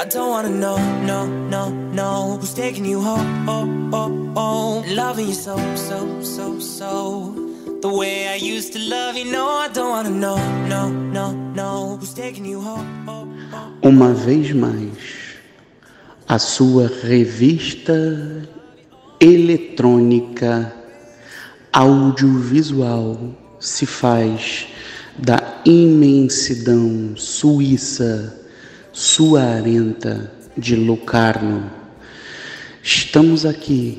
I don't wanna know, no, no, no Who's taking you home, oh, oh, oh Loving you so, so, so, so. The way I used to love you, no I don't wanna know, no, no, no Who's taking you home, oh, oh Uma vez mais A sua revista eletrônica audiovisual se faz da imensidão suíça suarenta de Lucarno. Estamos aqui,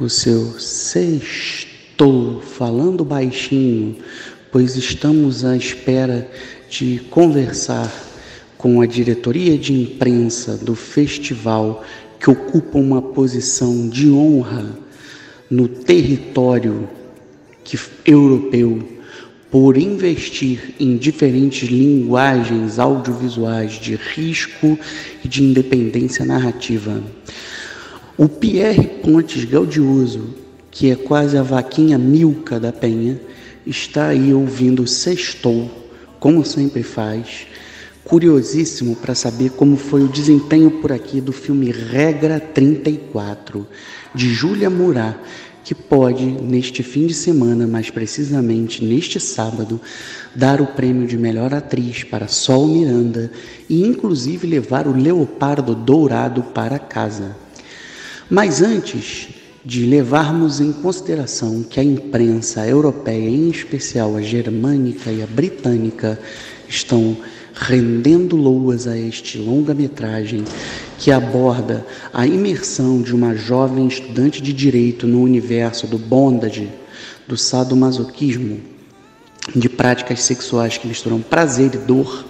o seu sextou, falando baixinho, pois estamos à espera de conversar com a diretoria de imprensa do festival que ocupa uma posição de honra no território que, europeu por investir em diferentes linguagens audiovisuais de risco e de independência narrativa. O Pierre Pontes Gaudioso, que é quase a vaquinha milka da Penha, está aí ouvindo Sextou, como sempre faz, curiosíssimo para saber como foi o desempenho por aqui do filme Regra 34, de Júlia Murat, que pode, neste fim de semana, mais precisamente neste sábado, dar o prêmio de melhor atriz para Sol Miranda e, inclusive, levar o Leopardo Dourado para casa. Mas antes de levarmos em consideração que a imprensa europeia, em especial a germânica e a britânica, estão rendendo loas a este longa-metragem que aborda a imersão de uma jovem estudante de direito no universo do bondage, do sadomasoquismo, de práticas sexuais que misturam prazer e dor,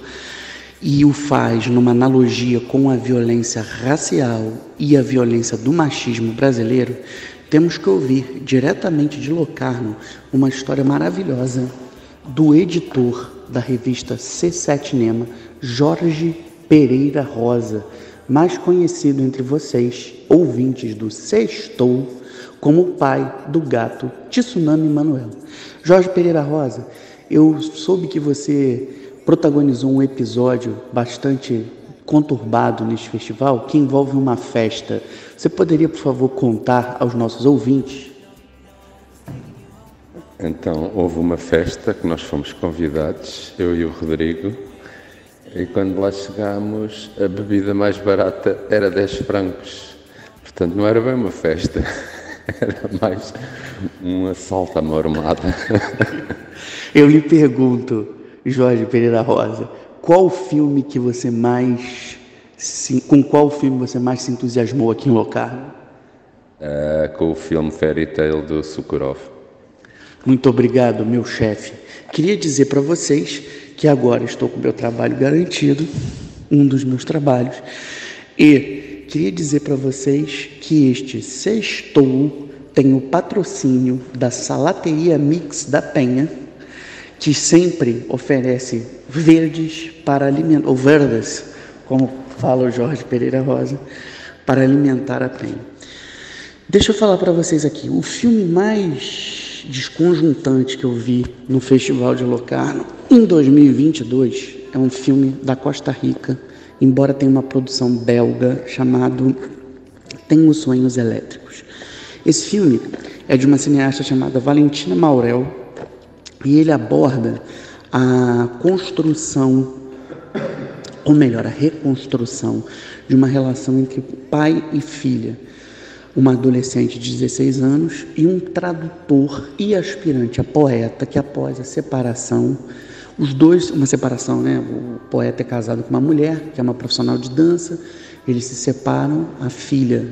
e o faz numa analogia com a violência racial e a violência do machismo brasileiro, temos que ouvir diretamente de Locarno uma história maravilhosa do editor da revista C7 Nema, Jorge Pereira Rosa, mais conhecido entre vocês, ouvintes do Sextou, como o pai do gato Tsunami Manuel. Jorge Pereira Rosa, eu soube que você protagonizou um episódio bastante conturbado neste festival que envolve uma festa. Você poderia, por favor, contar aos nossos ouvintes? Então, houve uma festa que nós fomos convidados, eu e o Rodrigo, e quando lá chegámos, a bebida mais barata era 10 francos. Portanto, não era bem uma festa, era mais um assalto à mormada. Eu lhe pergunto, Jorge Pereira Rosa, qual filme que você mais. Com qual filme você mais se entusiasmou aqui em Locarno? Uh, com o filme Fairy Tale do Sukurov. Muito obrigado, meu chefe. Queria dizer para vocês que agora estou com meu trabalho garantido, um dos meus trabalhos, e queria dizer para vocês que este sextou tem o patrocínio da Salateria Mix da Penha, que sempre oferece verdes para alimentar, ou verdes, como fala o Jorge Pereira Rosa, para alimentar a Penha. Deixa eu falar para vocês aqui, o filme mais desconjuntante que eu vi no Festival de Locarno em 2022 é um filme da Costa Rica, embora tenha uma produção belga chamado Tenho Sonhos Elétricos. Esse filme é de uma cineasta chamada Valentina Maurel e ele aborda a construção, ou melhor, a reconstrução de uma relação entre pai e filha uma adolescente de 16 anos e um tradutor e aspirante a poeta que após a separação, os dois, uma separação, né? O poeta é casado com uma mulher, que é uma profissional de dança, eles se separam, a filha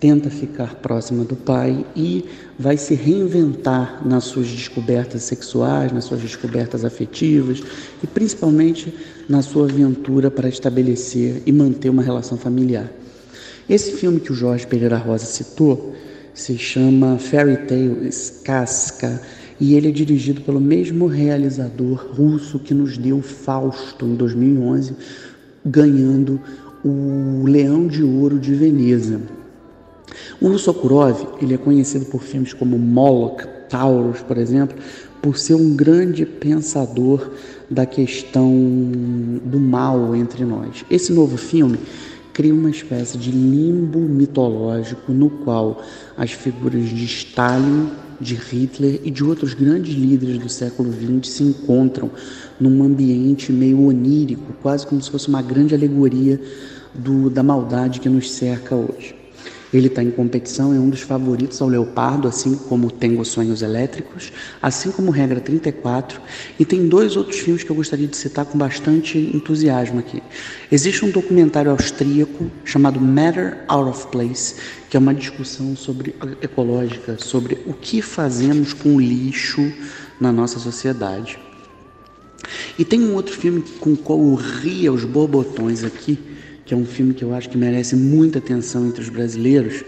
tenta ficar próxima do pai e vai se reinventar nas suas descobertas sexuais, nas suas descobertas afetivas e principalmente na sua aventura para estabelecer e manter uma relação familiar. Esse filme que o Jorge Pereira Rosa citou se chama Fairy Tales Casca e ele é dirigido pelo mesmo realizador russo que nos deu Fausto em 2011, ganhando o Leão de Ouro de Veneza. O Sokurov ele é conhecido por filmes como Moloch, Taurus, por exemplo, por ser um grande pensador da questão do mal entre nós. Esse novo filme cria uma espécie de limbo mitológico no qual as figuras de Stalin, de Hitler e de outros grandes líderes do século XX se encontram num ambiente meio onírico, quase como se fosse uma grande alegoria do, da maldade que nos cerca hoje. Ele está em competição, é um dos favoritos ao Leopardo, assim como Tengo Sonhos Elétricos, assim como Regra 34, e tem dois outros filmes que eu gostaria de citar com bastante entusiasmo aqui. Existe um documentário austríaco chamado Matter Out of Place, que é uma discussão sobre ecológica, sobre o que fazemos com o lixo na nossa sociedade. E tem um outro filme com o qual eu ri aos borbotões aqui, que é um filme que eu acho que merece muita atenção entre os brasileiros.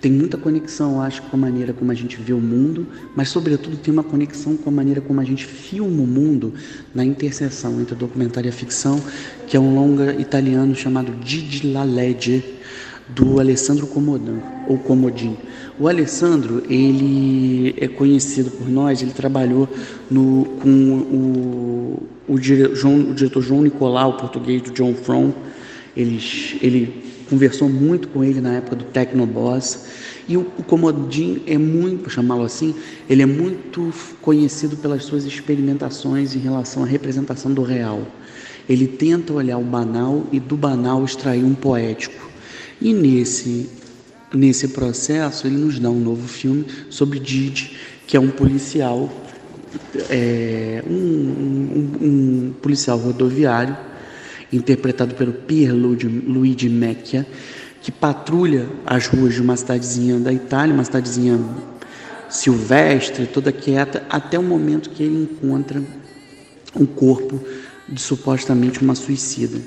Tem muita conexão, eu acho, com a maneira como a gente vê o mundo, mas, sobretudo, tem uma conexão com a maneira como a gente filma o mundo na interseção entre o documentário e a ficção, que é um longa italiano chamado Gigi La Legge, do Alessandro Comodin, ou Comodin. O Alessandro, ele é conhecido por nós, ele trabalhou no, com o, o, o, o diretor João Nicolau, português do John From, ele conversou muito com ele na época do Tecnoboss. E o, o Comodin é muito, chamá-lo assim, ele é muito conhecido pelas suas experimentações em relação à representação do real. Ele tenta olhar o banal e do banal extrair um poético. E nesse, nesse processo, ele nos dá um novo filme sobre Didi, que é um policial, é, um, um, um policial rodoviário interpretado pelo Pierluigi Mecchia, que patrulha as ruas de uma cidadezinha da Itália, uma cidadezinha silvestre, toda quieta, até o momento que ele encontra um corpo de supostamente uma suicida.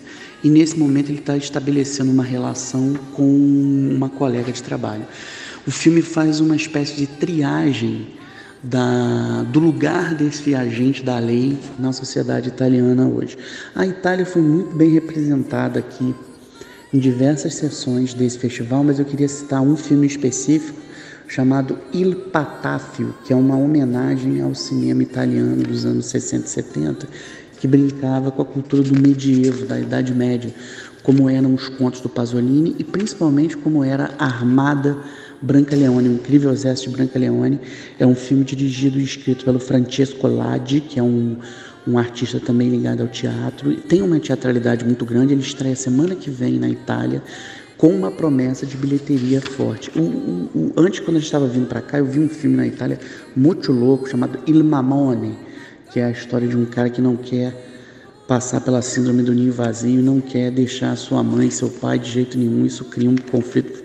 E nesse momento ele está estabelecendo uma relação com uma colega de trabalho. O filme faz uma espécie de triagem da, do lugar desse agente da lei na sociedade italiana hoje. A Itália foi muito bem representada aqui em diversas sessões desse festival, mas eu queria citar um filme específico chamado Il Patafio, que é uma homenagem ao cinema italiano dos anos 60 e 70, que brincava com a cultura do medievo, da Idade Média, como eram os contos do Pasolini e principalmente como era a armada Branca Leone, o Incrível Exército de Branca Leone, é um filme dirigido e escrito pelo Francesco Ladi, que é um, um artista também ligado ao teatro. E tem uma teatralidade muito grande. Ele estreia semana que vem na Itália com uma promessa de bilheteria forte. Um, um, antes, quando a gente estava vindo para cá, eu vi um filme na Itália muito louco chamado Il Mamone, que é a história de um cara que não quer passar pela síndrome do ninho vazio, não quer deixar sua mãe, seu pai de jeito nenhum. Isso cria um conflito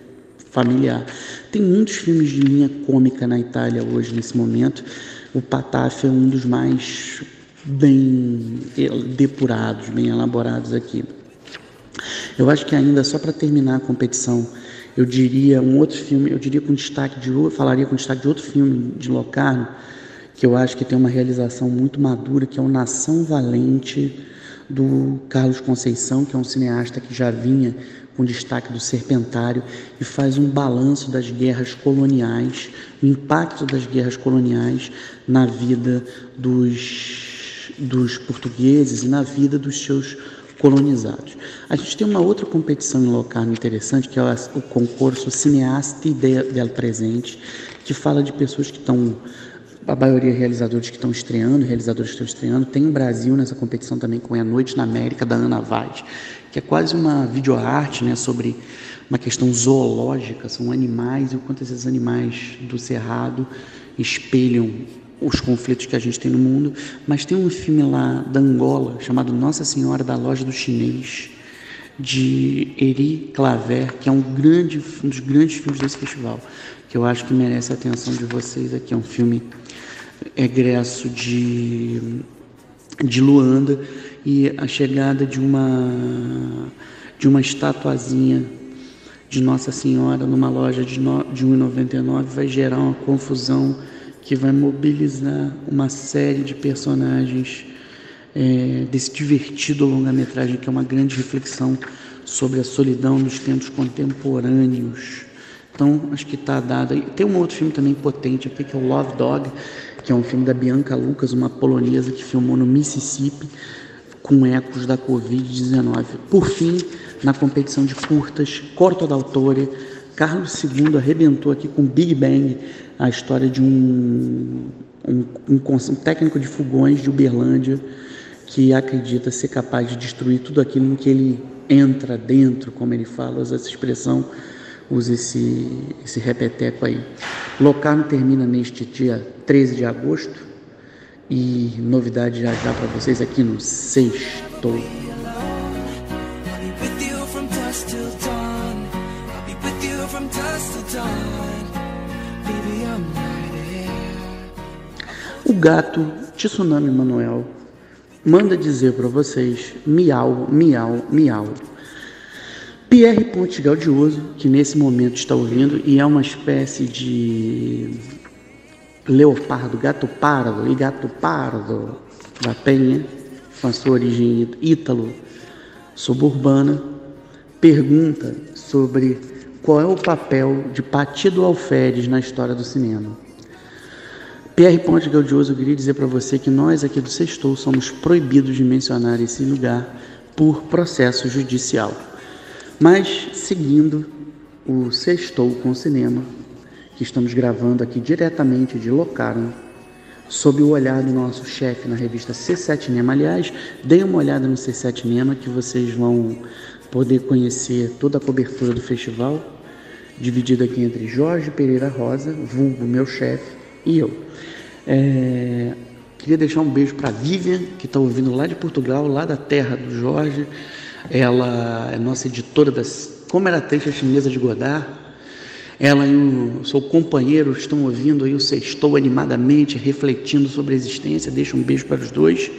familiar. Tem muitos filmes de linha cômica na Itália hoje, nesse momento. O Pataf é um dos mais bem depurados, bem elaborados aqui. Eu acho que ainda, só para terminar a competição, eu diria um outro filme, eu diria com destaque de falaria com destaque de outro filme de Locarno, que eu acho que tem uma realização muito madura, que é o Nação Valente do Carlos Conceição, que é um cineasta que já vinha com destaque do Serpentário, e faz um balanço das guerras coloniais, o impacto das guerras coloniais na vida dos, dos portugueses e na vida dos seus colonizados. A gente tem uma outra competição em Locarno interessante, que é o concurso Cineasta del Presente, que fala de pessoas que estão a maioria realizadores que estão estreando, realizadores que estão estreando. Tem o Brasil nessa competição também com A Noite na América, da Ana Vaz, que é quase uma videoarte né, sobre uma questão zoológica, são animais e o quanto esses animais do Cerrado espelham os conflitos que a gente tem no mundo. Mas tem um filme lá da Angola chamado Nossa Senhora da Loja do Chinês, de Eri Claver, que é um, grande, um dos grandes filmes desse festival, que eu acho que merece a atenção de vocês aqui. É um filme egresso de, de Luanda e a chegada de uma de uma estatuazinha de Nossa Senhora numa loja de, no, de 1,99 vai gerar uma confusão que vai mobilizar uma série de personagens é, desse divertido longa-metragem que é uma grande reflexão sobre a solidão nos tempos contemporâneos. Então, acho que está dada. Tem um outro filme também potente aqui, que é o Love Dog, que é um filme da Bianca Lucas, uma polonesa que filmou no Mississippi com ecos da Covid-19. Por fim, na competição de curtas, Corto d'Autore. Carlos II arrebentou aqui com Big Bang, a história de um, um, um, um técnico de fogões de Uberlândia que acredita ser capaz de destruir tudo aquilo em que ele entra dentro, como ele fala, usa essa expressão, usa esse, esse repeteco aí. Locarno termina neste dia 13 de agosto e novidade já já para vocês aqui no Sexto. O gato Tsunami Manuel manda dizer para vocês miau, miau, miau. Pierre Ponte Gaudioso, que nesse momento está ouvindo e é uma espécie de leopardo, gato pardo e gato pardo da Penha, com a sua origem ítalo suburbana, pergunta sobre qual é o papel de Patido Alferes na história do cinema. Pierre Ponte Gaudioso, eu queria dizer para você que nós aqui do Sextou somos proibidos de mencionar esse lugar por processo judicial. Mas, seguindo o Sextou com o Cinema, que estamos gravando aqui diretamente de Locarno, sob o olhar do nosso chefe na revista C7 Cinema. Aliás, deem uma olhada no C7 Cinema que vocês vão poder conhecer toda a cobertura do festival, dividida aqui entre Jorge Pereira Rosa, vulgo meu chefe, e eu. É, queria deixar um beijo para Vivian, que está ouvindo lá de Portugal, lá da terra do Jorge. Ela é nossa editora das Como era a chinesa de Godard. Ela e o seu companheiro estão ouvindo aí o Sextou animadamente, refletindo sobre a existência. Deixa um beijo para os dois.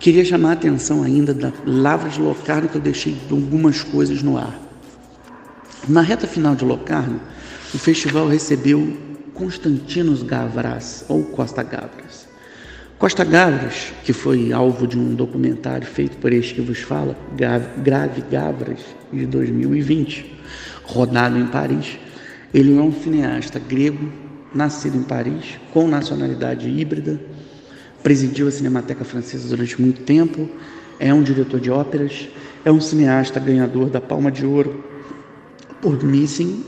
Queria chamar a atenção ainda da Lavra de Locarno, que eu deixei algumas coisas no ar. Na reta final de Locarno, o festival recebeu Constantinos Gavras, ou Costa Gavras. Costa Gavras, que foi alvo de um documentário feito por este que vos fala, Grave Gavras, de 2020, rodado em Paris. Ele é um cineasta grego, nascido em Paris, com nacionalidade híbrida, presidiu a Cinemateca Francesa durante muito tempo, é um diretor de óperas, é um cineasta ganhador da Palma de Ouro por Missing,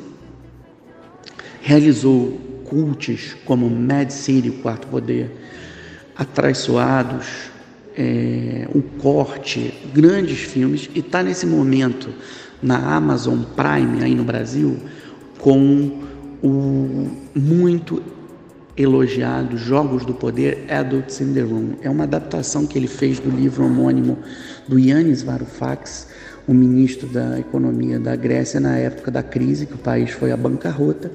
realizou cults como Mad City, Quarto Poder, Atraiçoados, é, O Corte, grandes filmes, e está nesse momento na Amazon Prime, aí no Brasil, com o muito elogiado Jogos do Poder Adults in the Room. É uma adaptação que ele fez do livro homônimo do Yannis Varoufakis, o ministro da Economia da Grécia na época da crise, que o país foi à bancarrota,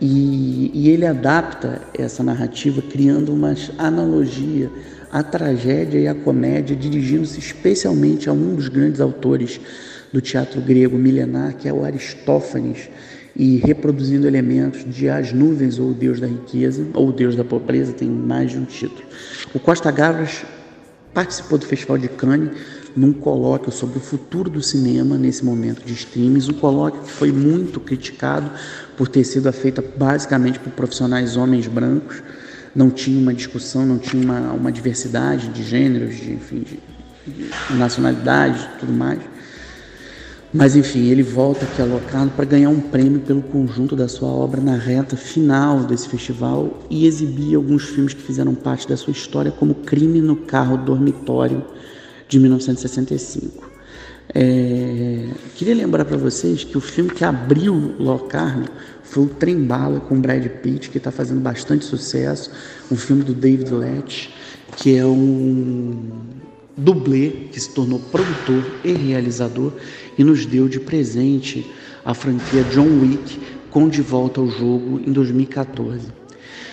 e, e, ele adapta essa narrativa criando uma analogia à tragédia e à comédia, dirigindo-se especialmente a um dos grandes autores do teatro grego milenar, que é o Aristófanes, e reproduzindo elementos de As Nuvens ou o Deus da Riqueza, ou o Deus da Pobreza, tem mais de um título. O Costa Gavras participou do Festival de Cannes num colóquio sobre o futuro do cinema nesse momento de streams, um colóquio que foi muito criticado por ter sido feita basicamente por profissionais homens brancos, não tinha uma discussão, não tinha uma, uma diversidade de gêneros, de, enfim, de, de nacionalidade tudo mais. Mas enfim, ele volta aqui alocado para ganhar um prêmio pelo conjunto da sua obra na reta final desse festival e exibir alguns filmes que fizeram parte da sua história, como Crime no Carro Dormitório, de 1965. É, queria lembrar para vocês que o filme que abriu Locarno foi o Trem Bala com Brad Pitt, que está fazendo bastante sucesso, um filme do David Letch, que é um dublê que se tornou produtor e realizador e nos deu de presente a franquia John Wick com De Volta ao Jogo em 2014.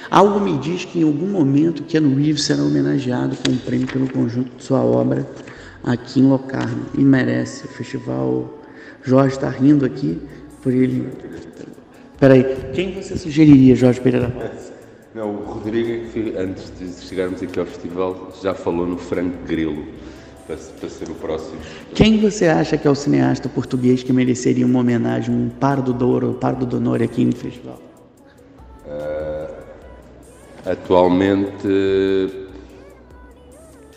Algo me diz que em algum momento Keanu Reeves será homenageado com um prêmio pelo conjunto de sua obra aqui em Locarno e merece. O festival Jorge está rindo aqui por ele. Peraí, quem você sugeriria, Jorge Pereira? Não, o Rodrigo, antes de chegarmos aqui ao festival, já falou no Franco Grilo, para, ser o próximo. Quem você acha que é o cineasta português que mereceria uma homenagem, um Pardo d'Ouro, Pardo d'Onor aqui no festival? Uh, atualmente,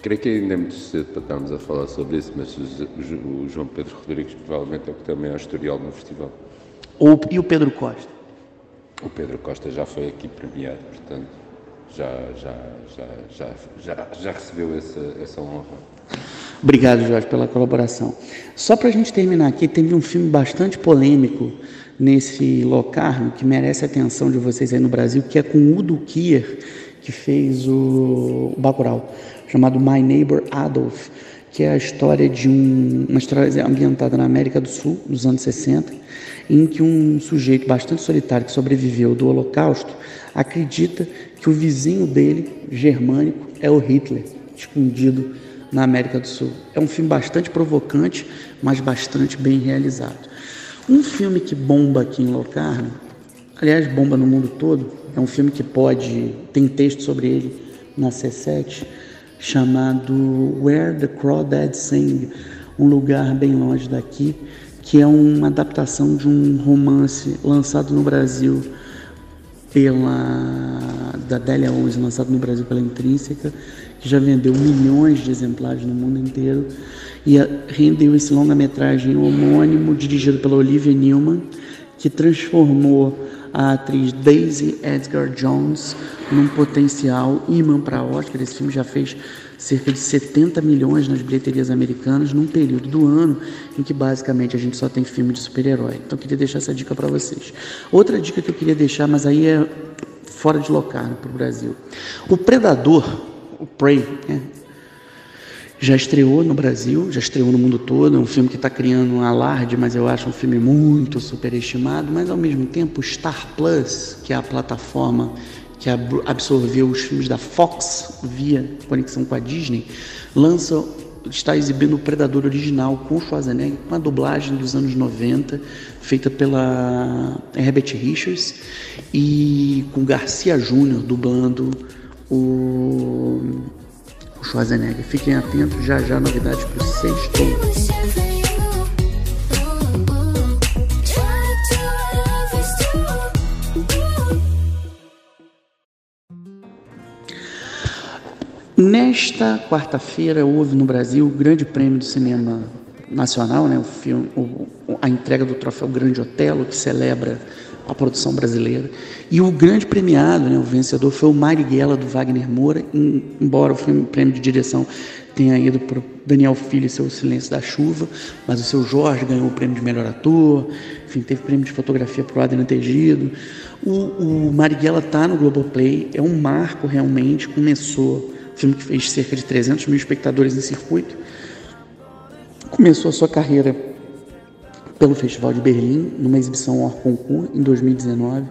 Creio que ainda é muito cedo para estarmos a falar sobre isso, mas o João Pedro Rodrigues provavelmente é o que tem o maior historial no festival. Ou, e o Pedro Costa? O Pedro Costa já foi aqui premiado, portanto já, já, já, já, já, já recebeu essa, essa honra. Obrigado, Jorge, pela colaboração. Só para a gente terminar aqui, teve um filme bastante polêmico nesse Locarno, que merece a atenção de vocês aí no Brasil, que é com Udo Kier, que fez o, o Bacurau, chamado My Neighbor Adolf, que é a história de um, uma história ambientada na América do Sul, nos anos 60, em que um sujeito bastante solitário que sobreviveu do Holocausto acredita que o vizinho dele, germânico, é o Hitler, escondido na América do Sul. É um filme bastante provocante, mas bastante bem realizado. Um filme que bomba aqui em Locarno, aliás, bomba no mundo todo, é um filme que pode, tem texto sobre ele na C7, chamado Where the Crawdads Sing, um lugar bem longe daqui, que é uma adaptação de um romance lançado no Brasil pela da Délia 11, lançado no Brasil pela Intrínseca, que já vendeu milhões de exemplares no mundo inteiro e rendeu esse longa-metragem homônimo dirigido pela Olivia Newman, que transformou a atriz Daisy Edgar Jones num potencial imã para Oscar. Esse filme já fez cerca de 70 milhões nas bilheterias americanas num período do ano em que basicamente a gente só tem filme de super-herói. Então eu queria deixar essa dica para vocês. Outra dica que eu queria deixar, mas aí é fora de local para o Brasil. O Predador, o Prey, né? já estreou no Brasil, já estreou no mundo todo. É um filme que está criando um alarde, mas eu acho um filme muito superestimado. Mas ao mesmo tempo, Star Plus, que é a plataforma que absorveu os filmes da Fox via conexão com a Disney, lança está exibindo o Predador original com Schwarzenegger, uma dublagem dos anos 90, feita pela Herbert Richards e com Garcia Júnior dublando o, o Schwarzenegger. Fiquem atentos, já já novidades para o sexto. Nesta quarta-feira houve no Brasil o Grande Prêmio do Cinema Nacional, né, o filme, o, a entrega do troféu Grande Otelo, que celebra a produção brasileira. E o grande premiado, né, o vencedor, foi o Marighella, do Wagner Moura, em, embora o filme, prêmio de direção tenha ido para Daniel Filho e seu Silêncio da Chuva, mas o seu Jorge ganhou o prêmio de melhor ator, enfim, teve prêmio de fotografia para o Adriano Tegido. O, o Marighella está no Globoplay, é um marco realmente, começou filme que fez cerca de 300 mil espectadores em circuito. Começou a sua carreira pelo Festival de Berlim, numa exibição hors concours, em 2019.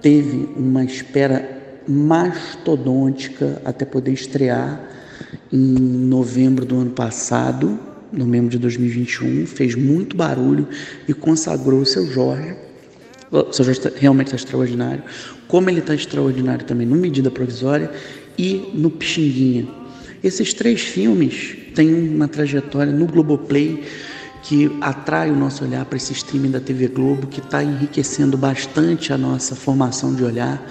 Teve uma espera mastodôntica até poder estrear em novembro do ano passado, novembro de 2021. Fez muito barulho e consagrou o seu Jorge. O seu Jorge realmente está extraordinário. Como ele está extraordinário também no Medida Provisória e no Pixinguinha. Esses três filmes têm uma trajetória no Globoplay que atrai o nosso olhar para esse streaming da TV Globo, que está enriquecendo bastante a nossa formação de olhar,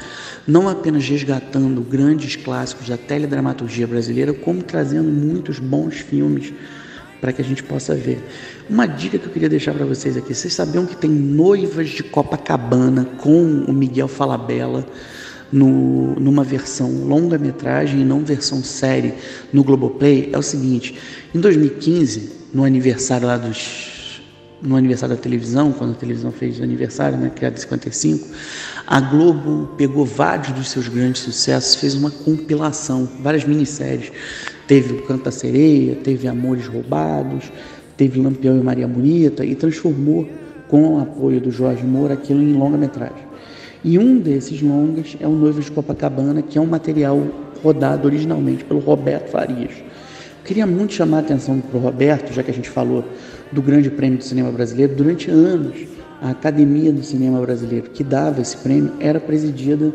não apenas resgatando grandes clássicos da teledramaturgia brasileira, como trazendo muitos bons filmes para que a gente possa ver. Uma dica que eu queria deixar para vocês aqui: vocês sabiam que tem Noivas de Copacabana com o Miguel Falabella? No, numa versão longa-metragem e não versão série no Globoplay é o seguinte: em 2015, no aniversário lá dos. No aniversário da televisão, quando a televisão fez o aniversário, né, criado em 55, a Globo pegou vários dos seus grandes sucessos, fez uma compilação, várias minisséries. Teve o Canta Sereia, teve Amores Roubados, teve Lampião e Maria Bonita e transformou, com o apoio do Jorge Moura, aquilo em longa-metragem. E um desses longas é o Noivo de Copacabana, que é um material rodado originalmente pelo Roberto Farias. Eu queria muito chamar a atenção para o Roberto, já que a gente falou do Grande Prêmio do Cinema Brasileiro. Durante anos, a Academia do Cinema Brasileiro, que dava esse prêmio, era presidida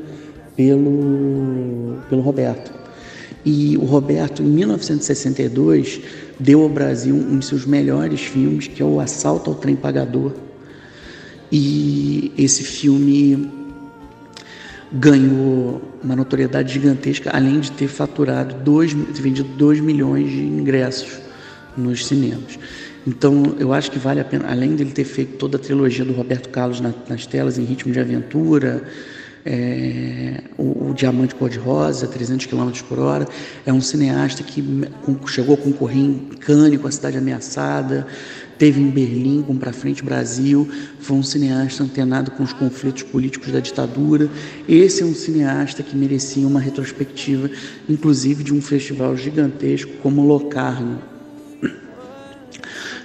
pelo, pelo Roberto. E o Roberto, em 1962, deu ao Brasil um dos seus melhores filmes, que é o Assalto ao Trem Pagador. E esse filme ganhou uma notoriedade gigantesca, além de ter faturado dois, vendido 2 milhões de ingressos nos cinemas. Então, eu acho que vale a pena, além dele ter feito toda a trilogia do Roberto Carlos na, nas telas, em ritmo de aventura, é, o, o, Diamante Cor-de-Rosa, 300 km por hora, é um cineasta que chegou a concorrer em Cannes com a Cidade Ameaçada, teve em Berlim com Pra Frente Brasil, foi um cineasta antenado com os conflitos políticos da ditadura. Esse é um cineasta que merecia uma retrospectiva, inclusive de um festival gigantesco como Locarno.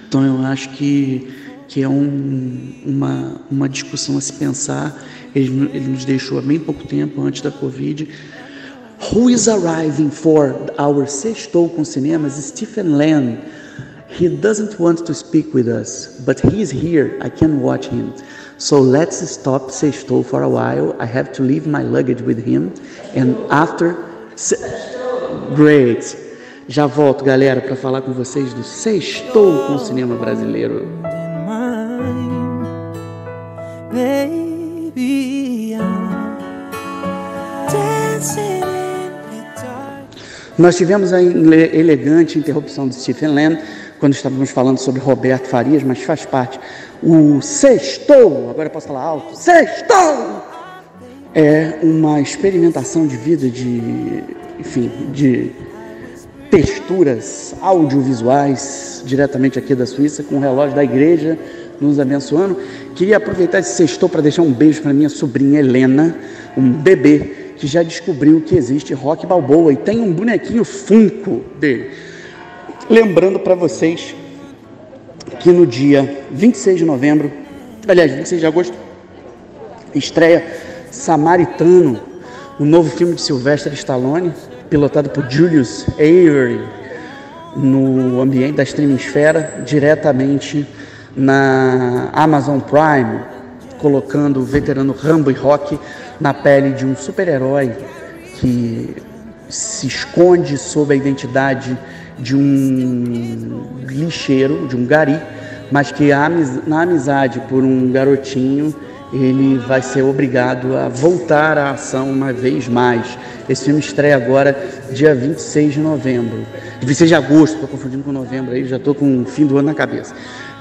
Então eu acho que, que é um, uma, uma discussão a se pensar. Ele, ele nos deixou há bem pouco tempo, antes da Covid. Who is arriving for our sextou com cinemas? Stephen Land He doesn't want to speak with us, but he's here. I can watch him. So let's stop Sextou for a while. I have to leave my luggage with him. And after. Great! Já volto, galera, para falar com vocês do Sextou com o cinema brasileiro. Nós tivemos a elegante interrupção de Stephen Land quando estávamos falando sobre Roberto Farias, mas faz parte. O sextou, agora eu posso falar alto, sextou! É uma experimentação de vida, de, enfim, de texturas audiovisuais, diretamente aqui da Suíça, com o relógio da igreja nos abençoando. Queria aproveitar esse sextou para deixar um beijo para minha sobrinha Helena, um bebê que já descobriu que existe rock balboa e tem um bonequinho Funko dele. Lembrando para vocês que no dia 26 de novembro, aliás, 26 de agosto, estreia Samaritano, o novo filme de Sylvester Stallone, pilotado por Julius Avery, no ambiente da streaming-esfera, diretamente na Amazon Prime, colocando o veterano Rambo e Rock na pele de um super-herói que se esconde sob a identidade de um lixeiro, de um gari, mas que na amizade por um garotinho ele vai ser obrigado a voltar à ação uma vez mais. Esse filme estreia agora, dia 26 de novembro. 26 de agosto, estou confundindo com novembro aí, já estou com o fim do ano na cabeça.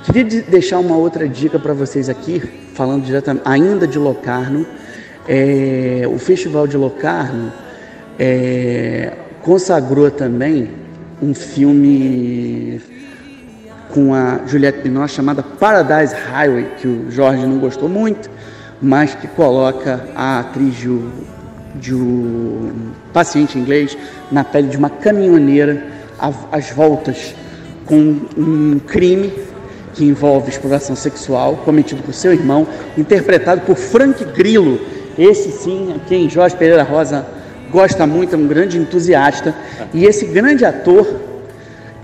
Queria deixar uma outra dica para vocês aqui, falando diretamente, ainda de Locarno. É, o Festival de Locarno é, consagrou também um filme com a Juliette Binoche chamada Paradise Highway, que o Jorge não gostou muito, mas que coloca a atriz de, um, paciente inglês na pele de uma caminhoneira às voltas com um crime que envolve exploração sexual cometido por seu irmão, interpretado por Frank Grillo. Esse sim, quem Jorge Pereira Rosa gosta muito, é um grande entusiasta. E esse grande ator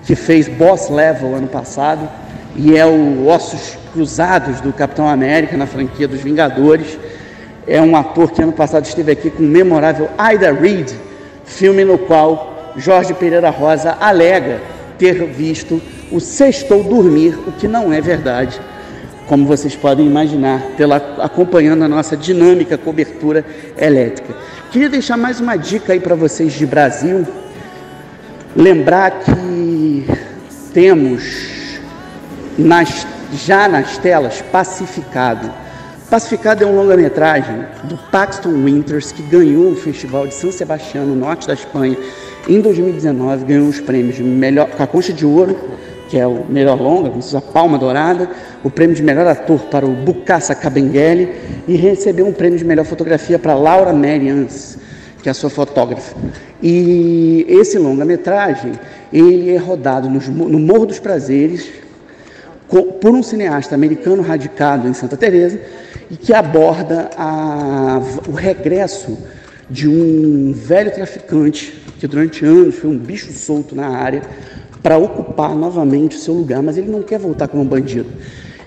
que fez Boss Level ano passado e é o Ossos Cruzados do Capitão América na franquia dos Vingadores, é um ator que ano passado esteve aqui com o memorável Ida Reed, filme no qual Jorge Pereira Rosa alega ter visto o Sextou Dormir, o que não é verdade como vocês podem imaginar, pela, acompanhando a nossa dinâmica cobertura elétrica. Queria deixar mais uma dica aí para vocês de Brasil. Lembrar que temos nas, já nas telas Pacificado. Pacificado é um longa-metragem do Paxton Winters que ganhou o Festival de São Sebastião, no norte da Espanha, em 2019. Ganhou os prêmios melhor, com a concha de ouro, que é o melhor longa, sua palma dourada, o prêmio de melhor ator para o Bukassa Kabengele e recebeu um prêmio de melhor fotografia para Laura Merians, que é a sua fotógrafa. E esse longa-metragem, ele é rodado no Morro dos Prazeres por um cineasta americano radicado em Santa Teresa e que aborda a, o regresso de um velho traficante que durante anos foi um bicho solto na área para ocupar novamente o seu lugar, mas ele não quer voltar como bandido.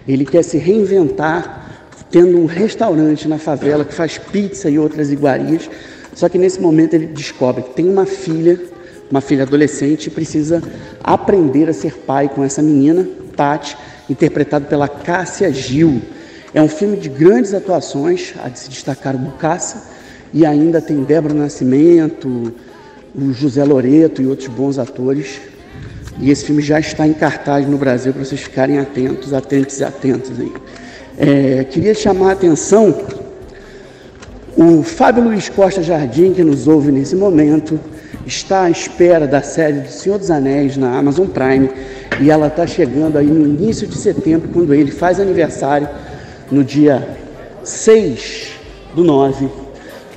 Ele quer se reinventar, tendo um restaurante na favela que faz pizza e outras iguarias. Só que nesse momento ele descobre que tem uma filha, uma filha adolescente, e precisa aprender a ser pai com essa menina, Tati, interpretado pela Cássia Gil. É um filme de grandes atuações, a de se destacar o Bucaça E ainda tem Débora Nascimento, o José Loreto e outros bons atores. E esse filme já está em cartaz no Brasil para vocês ficarem atentos, atentos e atentos aí. É, queria chamar a atenção o Fábio Luiz Costa Jardim, que nos ouve nesse momento, está à espera da série do Senhor dos Anéis na Amazon Prime e ela está chegando aí no início de setembro, quando ele faz aniversário, no dia 6 do 9,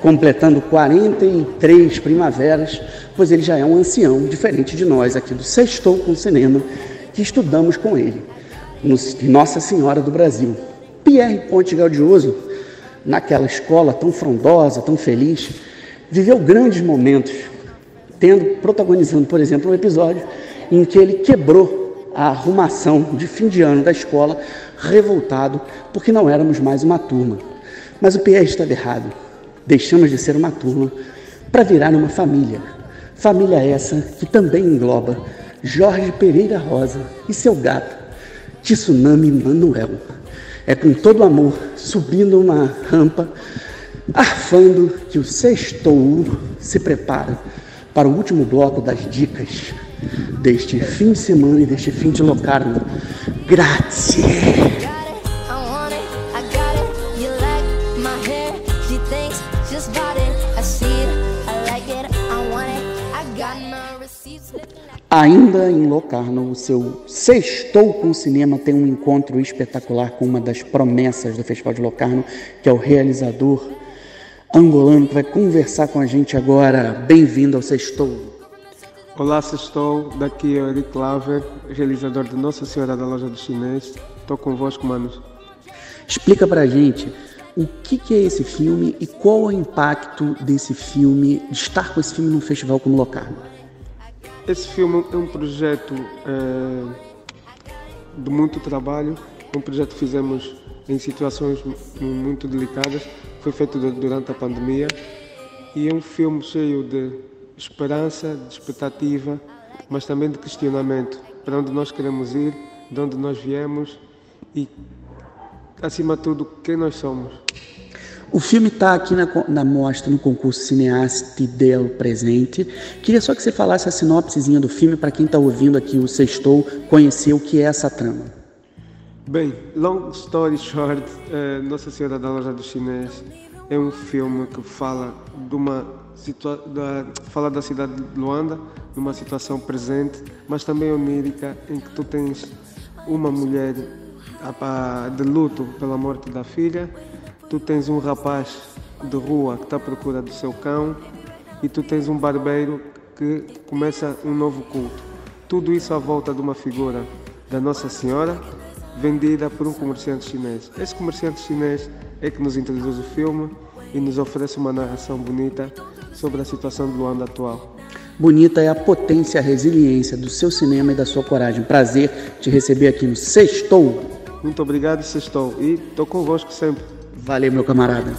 completando 43 primaveras, pois ele já é um ancião, diferente de nós aqui do Sextou com Cinema, que estudamos com ele, no Nossa Senhora do Brasil. Pierre Ponte Gaudioso, naquela escola tão frondosa, tão feliz, viveu grandes momentos, tendo protagonizando, por exemplo, um episódio em que ele quebrou a arrumação de fim de ano da escola, revoltado porque não éramos mais uma turma. Mas o Pierre estava errado. Deixamos de ser uma turma para virar uma família. Família essa que também engloba Jorge Pereira Rosa e seu gato, Tsunami Manuel é com todo amor, subindo uma rampa, arfando que o sextou se prepara para o último bloco das dicas deste fim de semana e deste fim de locarno. Grazie! Ainda em Locarno, o seu Sextou com Cinema tem um encontro espetacular com uma das promessas do Festival de Locarno, que é o realizador angolano, que vai conversar com a gente agora. Bem-vindo ao Sextou. Olá, Sextou. Daqui é o Eric Claver, realizador de Nossa Senhora da Loja do Chinês. Estou convosco, manos. Explica pra gente o que, que, é esse filme e qual o impacto desse filme, de estar com esse filme num festival como Locarno. Esse filme é um projeto é, de muito trabalho, um projeto que fizemos em situações muito delicadas, foi feito durante a pandemia e é um filme cheio de esperança, de expectativa, mas também de questionamento para onde nós queremos ir, de onde nós viemos e, acima de tudo, quem nós somos. O filme está aqui na, na mostra, no concurso Cineaste del Presente. Queria só que você falasse a sinopsezinha do filme para quem está ouvindo aqui o Sextou conhecer o que é essa trama. Bem, long story short, é, Nossa Senhora da Loja do Chinês é um filme que fala de uma da, fala da cidade de Luanda, de uma situação presente, mas também onírica, em que tu tens uma mulher de luto pela morte da filha tu tens um rapaz de rua que está à procura do seu cão e tu tens um barbeiro que começa um novo culto. Tudo isso à volta de uma figura da Nossa Senhora vendida por um comerciante chinês. Esse comerciante chinês é que nos introduz o filme e nos oferece uma narração bonita sobre a situação do Luanda atual. Bonita é a potência, a resiliência do seu cinema e da sua coragem. Prazer te receber aqui no Sextou. Muito obrigado, Sextou. E estou convosco sempre. Valeu, meu camarada.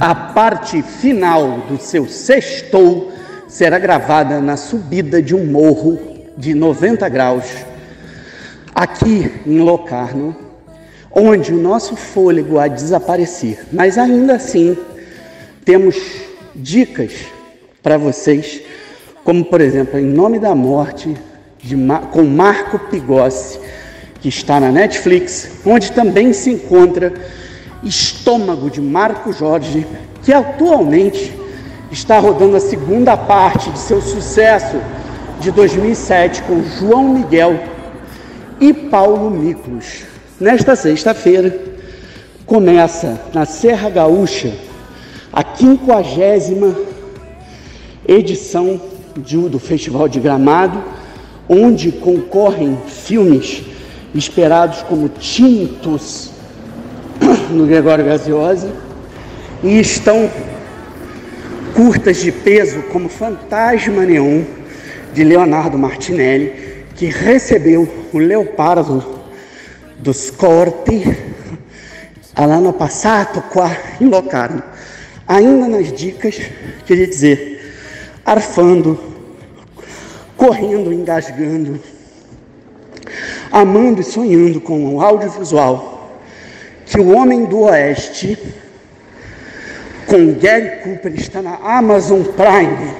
A parte final do seu sextou será gravada na subida de um morro de 90 graus, aqui em Locarno, onde o nosso fôlego há de desaparecer, mas ainda assim temos dicas para vocês, como por exemplo, Em Nome da Morte, de, com Marco Pigossi, que está na Netflix, onde também se encontra Estômago de Marco Jorge, que atualmente está rodando a segunda parte de seu sucesso de 2007 com João Miguel e Paulo Miklos. Nesta sexta-feira começa na Serra Gaúcha a quinquagésima edição do Festival de Gramado, onde concorrem filmes esperados como Tintos no Gregório Gaziosi e estão curtas de peso como Fantasma Neon de Leonardo Martinelli, que recebeu o Leopardo dos Corti all'anno passato qua in Locarno. Ainda nas dicas, queria dizer, arfando, correndo, engasgando, amando e sonhando com o audiovisual que o homem do Oeste, com Gary Cooper, está na Amazon Prime.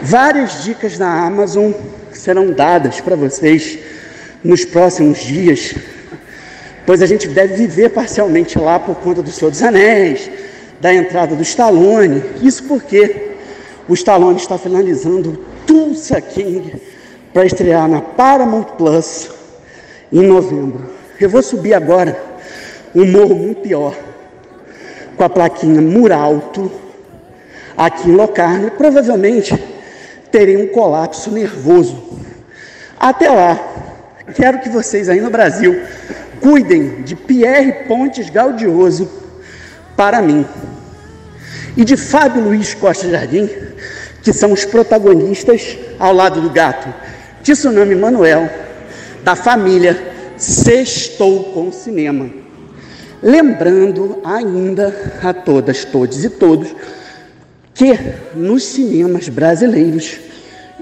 Várias dicas da Amazon serão dadas para vocês nos próximos dias, pois a gente deve viver parcialmente lá por conta do Senhor dos Anéis, da entrada do Stallone. Isso porque o Stallone está finalizando Tulsa King para estrear na Paramount Plus em novembro. Eu vou subir agora um morro muito pior, com a plaquinha Muralto, aqui em Locarno. Provavelmente terei um colapso nervoso. Até lá, quero que vocês aí no Brasil cuidem de Pierre Pontes Gaudioso para mim e de Fábio Luiz Costa Jardim, que são os protagonistas ao lado do gato Tsunami Manuel, da família Sextou com Cinema. Lembrando ainda a todas, todos e todos, que nos cinemas brasileiros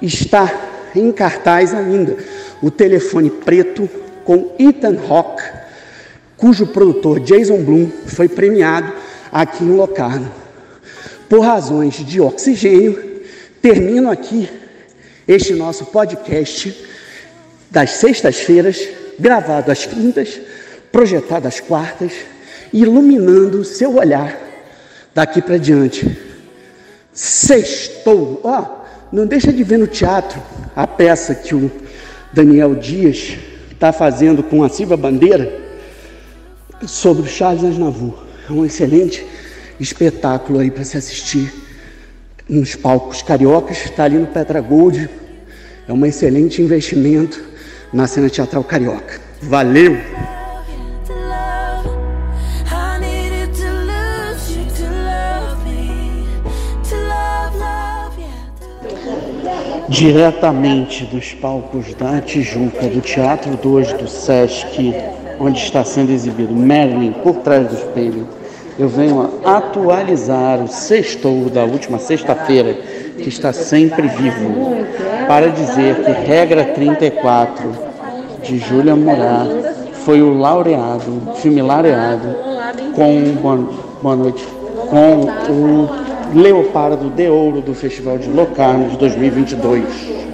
está em cartaz ainda o telefone preto com Ethan Hawke, cujo produtor Jason Blum foi premiado aqui em Locarno. Por razões de oxigênio, termino aqui este nosso podcast das sextas-feiras, gravado às quintas, projetado às quartas, iluminando o seu olhar daqui para diante. Sextou, ó, oh, não deixa de ver no teatro a peça que o Daniel Dias está fazendo com a Silva Bandeira sobre Charles Aznavour. É um excelente espetáculo aí para se assistir nos palcos cariocas, está ali no Petra Gold. É um excelente investimento na cena teatral carioca. Valeu! Diretamente dos palcos da Tijuca, do Teatro 2 do Sesc, onde está sendo exibido Merlin por trás do espelho eu venho atualizar o sextou da última sexta-feira, que está sempre vivo, para dizer que regra 34 de Júlia Morar foi o laureado, filme laureado, com boa noite, com o Leopardo de Ouro do Festival de Locarno de 2022.